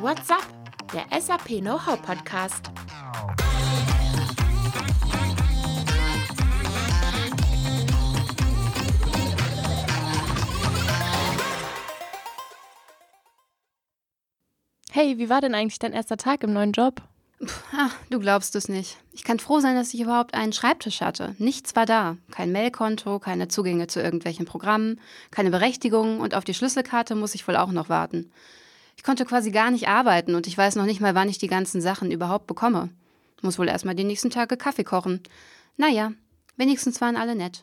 What's Up, der SAP Know-how Podcast. Hey, wie war denn eigentlich dein erster Tag im neuen Job? Ach, du glaubst es nicht. Ich kann froh sein, dass ich überhaupt einen Schreibtisch hatte. Nichts war da. Kein Mailkonto, keine Zugänge zu irgendwelchen Programmen, keine Berechtigung und auf die Schlüsselkarte muss ich wohl auch noch warten. Ich konnte quasi gar nicht arbeiten und ich weiß noch nicht mal, wann ich die ganzen Sachen überhaupt bekomme. Muss wohl erstmal die nächsten Tage Kaffee kochen. Naja, wenigstens waren alle nett.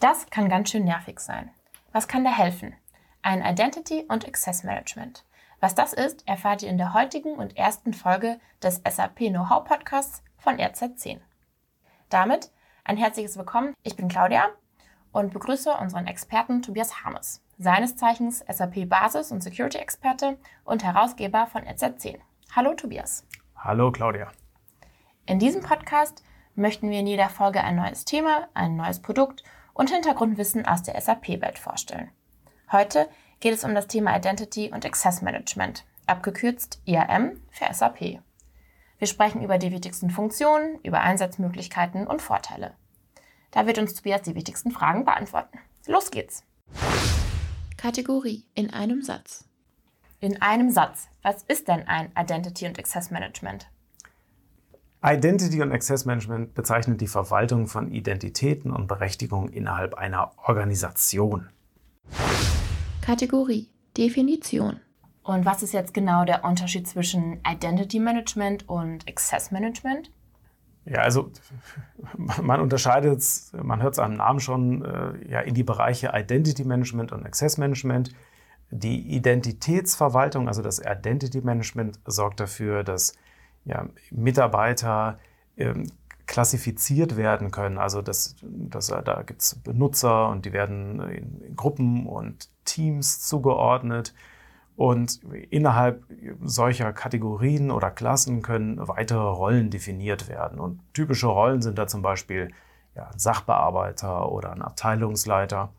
Das kann ganz schön nervig sein. Was kann da helfen? Ein Identity und Access Management. Was das ist, erfahrt ihr in der heutigen und ersten Folge des SAP Know-how Podcasts von RZ10. Damit ein herzliches Willkommen. Ich bin Claudia und begrüße unseren Experten Tobias Harmes, seines Zeichens SAP Basis- und Security-Experte und Herausgeber von RZ10. Hallo Tobias. Hallo Claudia. In diesem Podcast möchten wir in jeder Folge ein neues Thema, ein neues Produkt und Hintergrundwissen aus der SAP-Welt vorstellen. Heute geht es um das Thema Identity und Access Management, abgekürzt IAM für SAP. Wir sprechen über die wichtigsten Funktionen, über Einsatzmöglichkeiten und Vorteile. Da wird uns Tobias die wichtigsten Fragen beantworten. Los geht's! Kategorie in einem Satz. In einem Satz. Was ist denn ein Identity und Access Management? Identity und Access Management bezeichnet die Verwaltung von Identitäten und Berechtigungen innerhalb einer Organisation. Kategorie Definition. Und was ist jetzt genau der Unterschied zwischen Identity Management und Access Management? Ja, also man unterscheidet, man hört es am Namen schon, äh, ja, in die Bereiche Identity Management und Access Management. Die Identitätsverwaltung, also das Identity Management, sorgt dafür, dass ja, Mitarbeiter ähm, klassifiziert werden können. Also das, das, da gibt es Benutzer und die werden in Gruppen und Teams zugeordnet. Und innerhalb solcher Kategorien oder Klassen können weitere Rollen definiert werden. Und typische Rollen sind da zum Beispiel ja, ein Sachbearbeiter oder ein Abteilungsleiter.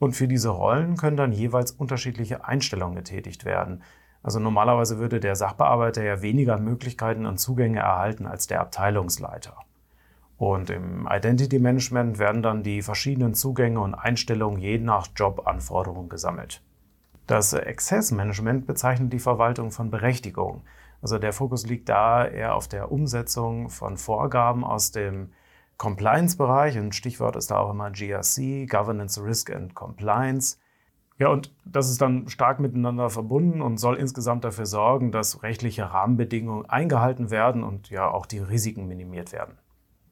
Und für diese Rollen können dann jeweils unterschiedliche Einstellungen getätigt werden. Also normalerweise würde der Sachbearbeiter ja weniger Möglichkeiten und Zugänge erhalten als der Abteilungsleiter. Und im Identity Management werden dann die verschiedenen Zugänge und Einstellungen je nach Jobanforderung gesammelt. Das Access Management bezeichnet die Verwaltung von Berechtigungen. Also der Fokus liegt da eher auf der Umsetzung von Vorgaben aus dem Compliance-Bereich. Ein Stichwort ist da auch immer GRC, Governance, Risk and Compliance. Ja, und das ist dann stark miteinander verbunden und soll insgesamt dafür sorgen, dass rechtliche Rahmenbedingungen eingehalten werden und ja auch die Risiken minimiert werden.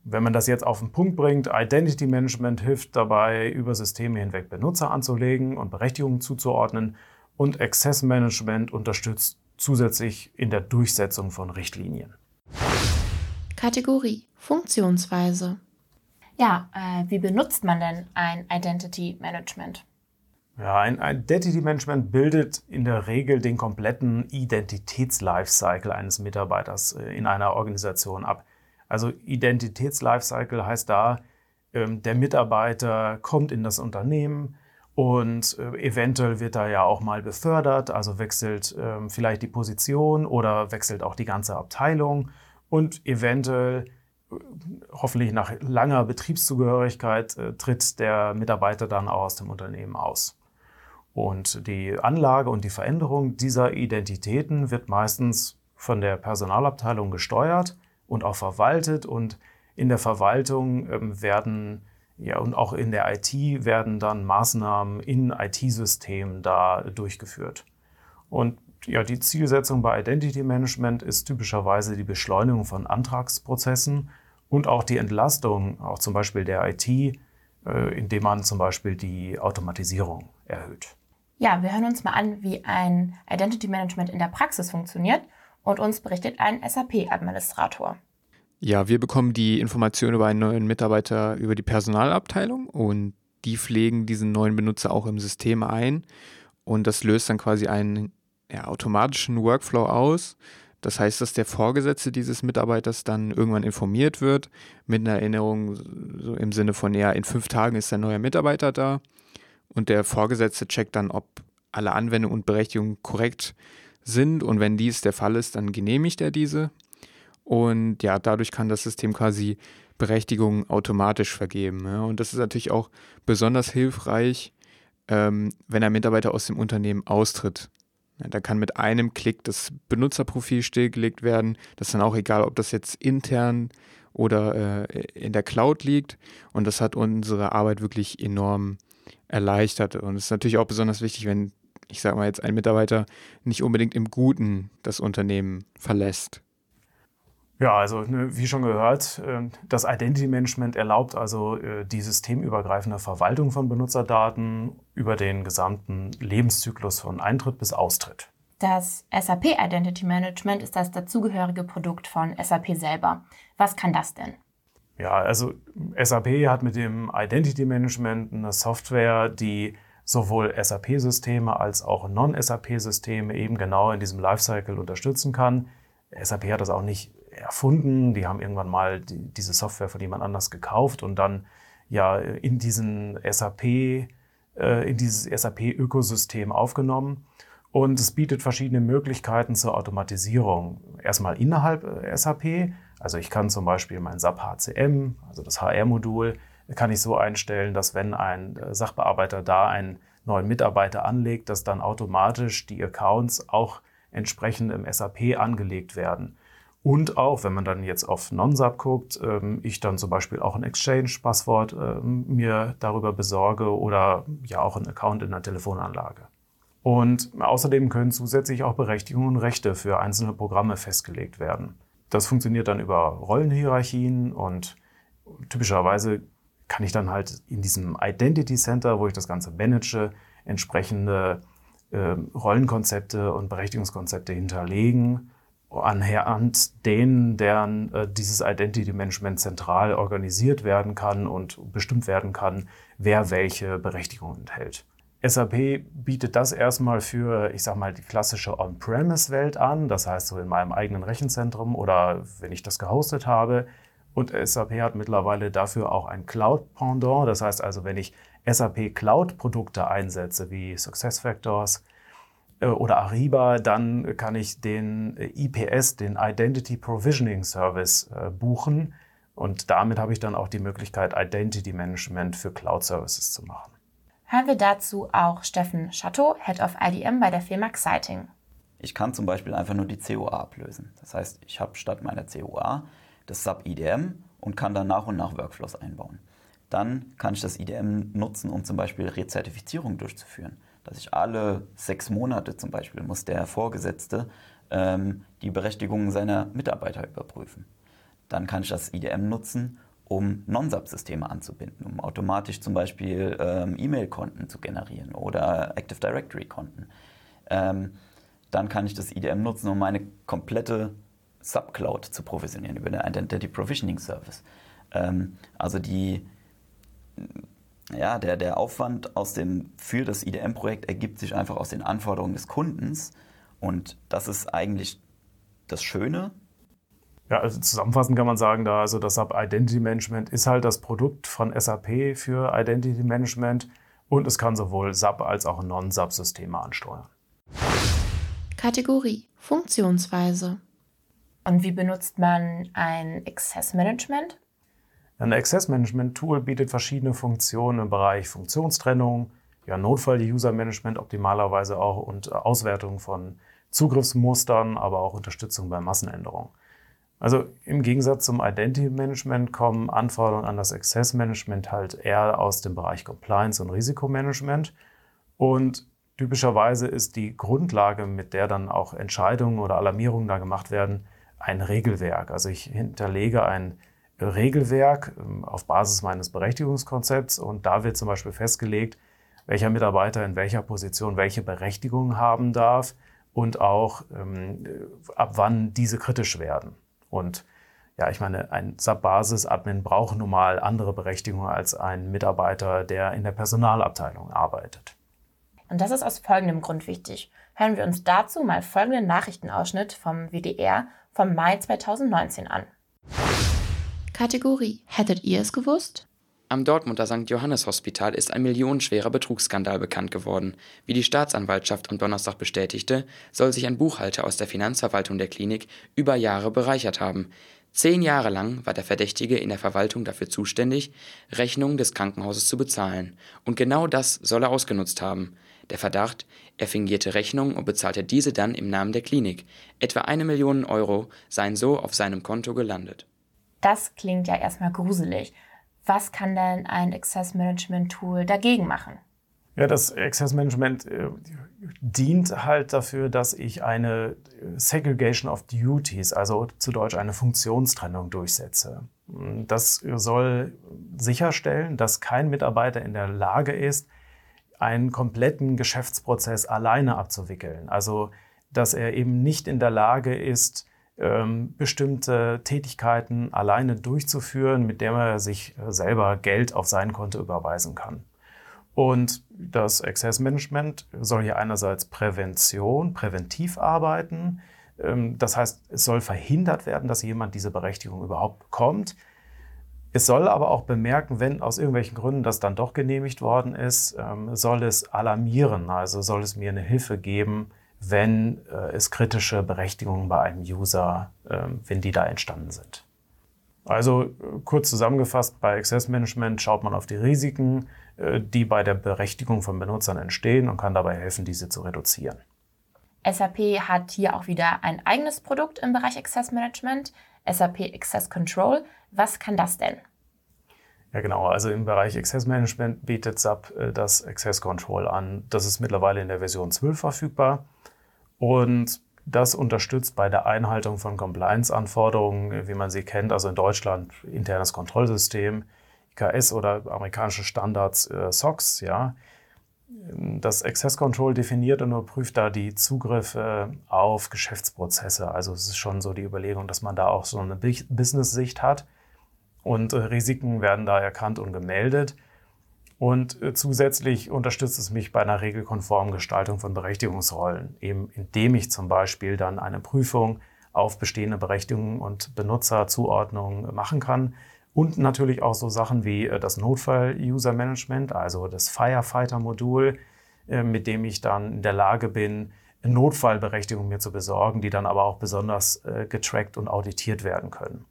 Wenn man das jetzt auf den Punkt bringt, Identity Management hilft dabei, über Systeme hinweg Benutzer anzulegen und Berechtigungen zuzuordnen und Access Management unterstützt zusätzlich in der Durchsetzung von Richtlinien. Kategorie Funktionsweise. Ja, äh, wie benutzt man denn ein Identity Management? Ja, ein Identity Management bildet in der Regel den kompletten Identitäts-Lifecycle eines Mitarbeiters äh, in einer Organisation ab. Also Identitätslifecycle heißt da, ähm, der Mitarbeiter kommt in das Unternehmen und äh, eventuell wird er ja auch mal befördert, also wechselt ähm, vielleicht die Position oder wechselt auch die ganze Abteilung und eventuell äh, hoffentlich nach langer Betriebszugehörigkeit äh, tritt der Mitarbeiter dann auch aus dem Unternehmen aus. Und die Anlage und die Veränderung dieser Identitäten wird meistens von der Personalabteilung gesteuert und auch verwaltet. Und in der Verwaltung ähm, werden ja, und auch in der IT werden dann Maßnahmen in IT-Systemen da durchgeführt. Und ja, die Zielsetzung bei Identity Management ist typischerweise die Beschleunigung von Antragsprozessen und auch die Entlastung, auch zum Beispiel der IT, äh, indem man zum Beispiel die Automatisierung erhöht. Ja, wir hören uns mal an, wie ein Identity Management in der Praxis funktioniert und uns berichtet ein SAP-Administrator. Ja, wir bekommen die Informationen über einen neuen Mitarbeiter über die Personalabteilung und die pflegen diesen neuen Benutzer auch im System ein und das löst dann quasi einen ja, automatischen Workflow aus. Das heißt, dass der Vorgesetzte dieses Mitarbeiters dann irgendwann informiert wird mit einer Erinnerung so im Sinne von, ja, in fünf Tagen ist ein neuer Mitarbeiter da und der Vorgesetzte checkt dann, ob alle Anwendungen und Berechtigungen korrekt sind und wenn dies der Fall ist, dann genehmigt er diese. Und ja, dadurch kann das System quasi Berechtigungen automatisch vergeben. Ja. Und das ist natürlich auch besonders hilfreich, ähm, wenn ein Mitarbeiter aus dem Unternehmen austritt. Ja, da kann mit einem Klick das Benutzerprofil stillgelegt werden. Das ist dann auch egal, ob das jetzt intern oder äh, in der Cloud liegt. Und das hat unsere Arbeit wirklich enorm erleichtert. Und es ist natürlich auch besonders wichtig, wenn, ich sage mal jetzt, ein Mitarbeiter nicht unbedingt im Guten das Unternehmen verlässt. Ja, also ne, wie schon gehört, äh, das Identity Management erlaubt also äh, die systemübergreifende Verwaltung von Benutzerdaten über den gesamten Lebenszyklus von Eintritt bis Austritt. Das SAP Identity Management ist das dazugehörige Produkt von SAP selber. Was kann das denn? Ja, also SAP hat mit dem Identity Management eine Software, die sowohl SAP-Systeme als auch Non-SAP-Systeme eben genau in diesem Lifecycle unterstützen kann. SAP hat das auch nicht erfunden. Die haben irgendwann mal die, diese Software von jemand anders gekauft und dann ja in diesen SAP, äh, in dieses SAP-Ökosystem aufgenommen. Und es bietet verschiedene Möglichkeiten zur Automatisierung. Erstmal innerhalb äh, SAP. Also ich kann zum Beispiel mein SAP HCM, also das HR-Modul, kann ich so einstellen, dass wenn ein äh, Sachbearbeiter da einen neuen Mitarbeiter anlegt, dass dann automatisch die Accounts auch entsprechend im SAP angelegt werden. Und auch, wenn man dann jetzt auf Non-Sub guckt, ähm, ich dann zum Beispiel auch ein Exchange-Passwort ähm, mir darüber besorge oder ja auch ein Account in der Telefonanlage. Und außerdem können zusätzlich auch Berechtigungen und Rechte für einzelne Programme festgelegt werden. Das funktioniert dann über Rollenhierarchien und typischerweise kann ich dann halt in diesem Identity Center, wo ich das Ganze manage, entsprechende äh, Rollenkonzepte und Berechtigungskonzepte hinterlegen anhand denen deren äh, dieses Identity Management zentral organisiert werden kann und bestimmt werden kann, wer welche Berechtigungen enthält. SAP bietet das erstmal für, ich sag mal, die klassische On-Premise-Welt an, das heißt so in meinem eigenen Rechenzentrum oder wenn ich das gehostet habe. Und SAP hat mittlerweile dafür auch ein Cloud-Pendant, das heißt also, wenn ich SAP Cloud-Produkte einsetze, wie SuccessFactors, oder Ariba, dann kann ich den äh, IPS, den Identity Provisioning Service, äh, buchen. Und damit habe ich dann auch die Möglichkeit, Identity Management für Cloud Services zu machen. Hören wir dazu auch Steffen Chateau, Head of IDM bei der Firma Exciting. Ich kann zum Beispiel einfach nur die COA ablösen. Das heißt, ich habe statt meiner COA das Sub-IDM und kann dann nach und nach Workflows einbauen. Dann kann ich das IDM nutzen, um zum Beispiel Rezertifizierung durchzuführen dass ich alle sechs Monate zum Beispiel muss der Vorgesetzte ähm, die Berechtigungen seiner Mitarbeiter überprüfen. Dann kann ich das IDM nutzen, um Non-Sub-Systeme anzubinden, um automatisch zum Beispiel ähm, E-Mail-Konten zu generieren oder Active Directory-Konten. Ähm, dann kann ich das IDM nutzen, um meine komplette Subcloud zu provisionieren über den Identity Provisioning Service. Ähm, also die ja, der, der Aufwand aus dem, für das IDM-Projekt ergibt sich einfach aus den Anforderungen des Kundens. Und das ist eigentlich das Schöne. Ja, also zusammenfassend kann man sagen, da also das SAP Identity Management ist halt das Produkt von SAP für Identity Management und es kann sowohl SAP als auch Non-SAP-Systeme ansteuern. Kategorie Funktionsweise. Und wie benutzt man ein Access Management? Ein Access Management Tool bietet verschiedene Funktionen im Bereich Funktionstrennung, ja, Notfall-User-Management optimalerweise auch und Auswertung von Zugriffsmustern, aber auch Unterstützung bei Massenänderungen. Also im Gegensatz zum Identity Management kommen Anforderungen an das Access Management halt eher aus dem Bereich Compliance und Risikomanagement. Und typischerweise ist die Grundlage, mit der dann auch Entscheidungen oder Alarmierungen da gemacht werden, ein Regelwerk. Also ich hinterlege ein Regelwerk ähm, auf Basis meines Berechtigungskonzepts und da wird zum Beispiel festgelegt, welcher Mitarbeiter in welcher Position welche Berechtigungen haben darf und auch ähm, ab wann diese kritisch werden. Und ja, ich meine, ein SAP-Basis-Admin braucht nun mal andere Berechtigungen als ein Mitarbeiter, der in der Personalabteilung arbeitet. Und das ist aus folgendem Grund wichtig. Hören wir uns dazu mal folgenden Nachrichtenausschnitt vom WDR vom Mai 2019 an. Kategorie Hättet ihr es gewusst? Am Dortmunder St. Johannes Hospital ist ein millionenschwerer Betrugsskandal bekannt geworden. Wie die Staatsanwaltschaft am Donnerstag bestätigte, soll sich ein Buchhalter aus der Finanzverwaltung der Klinik über Jahre bereichert haben. Zehn Jahre lang war der Verdächtige in der Verwaltung dafür zuständig, Rechnungen des Krankenhauses zu bezahlen. Und genau das soll er ausgenutzt haben. Der Verdacht, er fingierte Rechnungen und bezahlte diese dann im Namen der Klinik. Etwa eine Million Euro seien so auf seinem Konto gelandet. Das klingt ja erstmal gruselig. Was kann denn ein Access Management Tool dagegen machen? Ja, das Access Management äh, dient halt dafür, dass ich eine Segregation of Duties, also zu Deutsch eine Funktionstrennung durchsetze. Das soll sicherstellen, dass kein Mitarbeiter in der Lage ist, einen kompletten Geschäftsprozess alleine abzuwickeln. Also, dass er eben nicht in der Lage ist, bestimmte Tätigkeiten alleine durchzuführen, mit der er sich äh, selber Geld auf sein Konto überweisen kann. Und das Access Management soll hier einerseits Prävention, präventiv arbeiten. Ähm, das heißt, es soll verhindert werden, dass jemand diese Berechtigung überhaupt bekommt. Es soll aber auch bemerken, wenn aus irgendwelchen Gründen das dann doch genehmigt worden ist, ähm, soll es alarmieren, also soll es mir eine Hilfe geben, wenn äh, es kritische Berechtigungen bei einem User, äh, wenn die da entstanden sind. Also äh, kurz zusammengefasst, bei Access Management schaut man auf die Risiken, äh, die bei der Berechtigung von Benutzern entstehen und kann dabei helfen, diese zu reduzieren. SAP hat hier auch wieder ein eigenes Produkt im Bereich Access Management, SAP Access Control. Was kann das denn? Ja, genau. Also im Bereich Access Management bietet SAP äh, das Access Control an. Das ist mittlerweile in der Version 12 verfügbar. Und das unterstützt bei der Einhaltung von Compliance-Anforderungen, wie man sie kennt, also in Deutschland internes Kontrollsystem, IKS oder amerikanische Standards äh, SOX, ja. Das Access Control definiert und überprüft da die Zugriffe auf Geschäftsprozesse. Also es ist schon so die Überlegung, dass man da auch so eine Business-Sicht hat und äh, Risiken werden da erkannt und gemeldet. Und äh, zusätzlich unterstützt es mich bei einer regelkonformen Gestaltung von Berechtigungsrollen, eben indem ich zum Beispiel dann eine Prüfung auf bestehende Berechtigungen und Benutzerzuordnungen machen kann. Und natürlich auch so Sachen wie äh, das Notfall-User-Management, also das Firefighter-Modul, äh, mit dem ich dann in der Lage bin, Notfallberechtigungen mir zu besorgen, die dann aber auch besonders getrackt und auditiert werden können.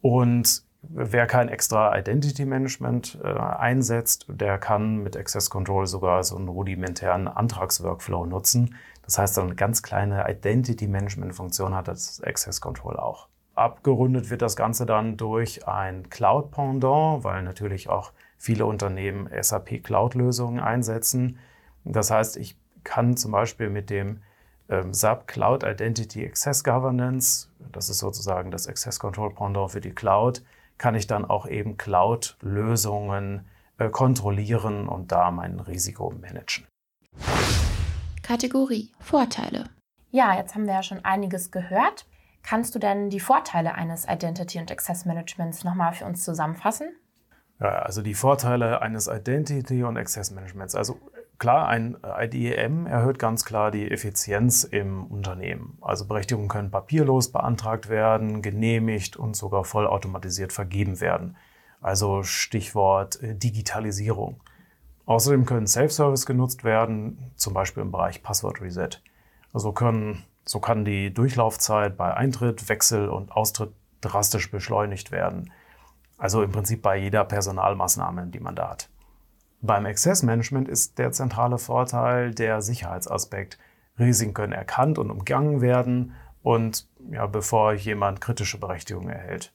Und Wer kein extra Identity Management äh, einsetzt, der kann mit Access Control sogar so einen rudimentären Antragsworkflow nutzen. Das heißt, eine ganz kleine Identity Management Funktion hat das Access Control auch. Abgerundet wird das Ganze dann durch ein Cloud Pendant, weil natürlich auch viele Unternehmen SAP Cloud Lösungen einsetzen. Das heißt, ich kann zum Beispiel mit dem ähm, SAP Cloud Identity Access Governance, das ist sozusagen das Access Control Pendant für die Cloud, kann ich dann auch eben Cloud-Lösungen äh, kontrollieren und da mein Risiko managen. Kategorie Vorteile. Ja, jetzt haben wir ja schon einiges gehört. Kannst du denn die Vorteile eines Identity- und Access Managements nochmal für uns zusammenfassen? Ja, also die Vorteile eines Identity- und Access Managements. Also Klar, ein IDEM erhöht ganz klar die Effizienz im Unternehmen. Also Berechtigungen können papierlos beantragt werden, genehmigt und sogar vollautomatisiert vergeben werden. Also Stichwort äh, Digitalisierung. Außerdem können Self-Service genutzt werden, zum Beispiel im Bereich Passwort Reset. Also können, so kann die Durchlaufzeit bei Eintritt, Wechsel und Austritt drastisch beschleunigt werden. Also im Prinzip bei jeder Personalmaßnahme, die man da hat. Beim Access Management ist der zentrale Vorteil der Sicherheitsaspekt. Risiken können erkannt und umgangen werden und ja, bevor jemand kritische Berechtigungen erhält.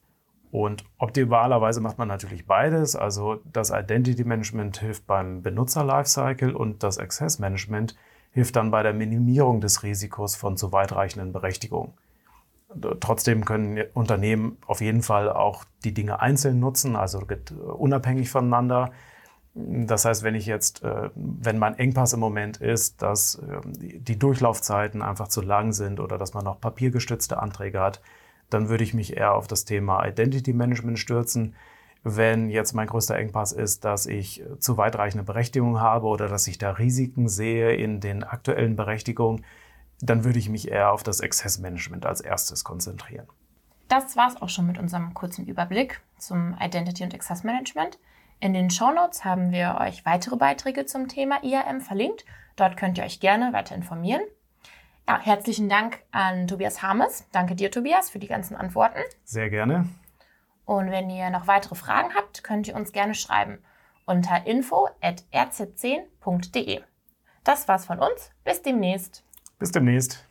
Und optimalerweise macht man natürlich beides. Also das Identity Management hilft beim Benutzer Lifecycle und das Access Management hilft dann bei der Minimierung des Risikos von zu weitreichenden Berechtigungen. Trotzdem können Unternehmen auf jeden Fall auch die Dinge einzeln nutzen, also unabhängig voneinander. Das heißt, wenn ich jetzt, äh, wenn mein Engpass im Moment ist, dass ähm, die Durchlaufzeiten einfach zu lang sind oder dass man noch papiergestützte Anträge hat, dann würde ich mich eher auf das Thema Identity Management stürzen. Wenn jetzt mein größter Engpass ist, dass ich äh, zu weitreichende Berechtigungen habe oder dass ich da Risiken sehe in den aktuellen Berechtigungen, dann würde ich mich eher auf das Access Management als erstes konzentrieren. Das war es auch schon mit unserem kurzen Überblick zum Identity und Access Management. In den Shownotes haben wir euch weitere Beiträge zum Thema IAM verlinkt. Dort könnt ihr euch gerne weiter informieren. Ja, herzlichen Dank an Tobias Harmes. Danke dir, Tobias, für die ganzen Antworten. Sehr gerne. Und wenn ihr noch weitere Fragen habt, könnt ihr uns gerne schreiben unter info.rz10.de. Das war's von uns. Bis demnächst. Bis demnächst.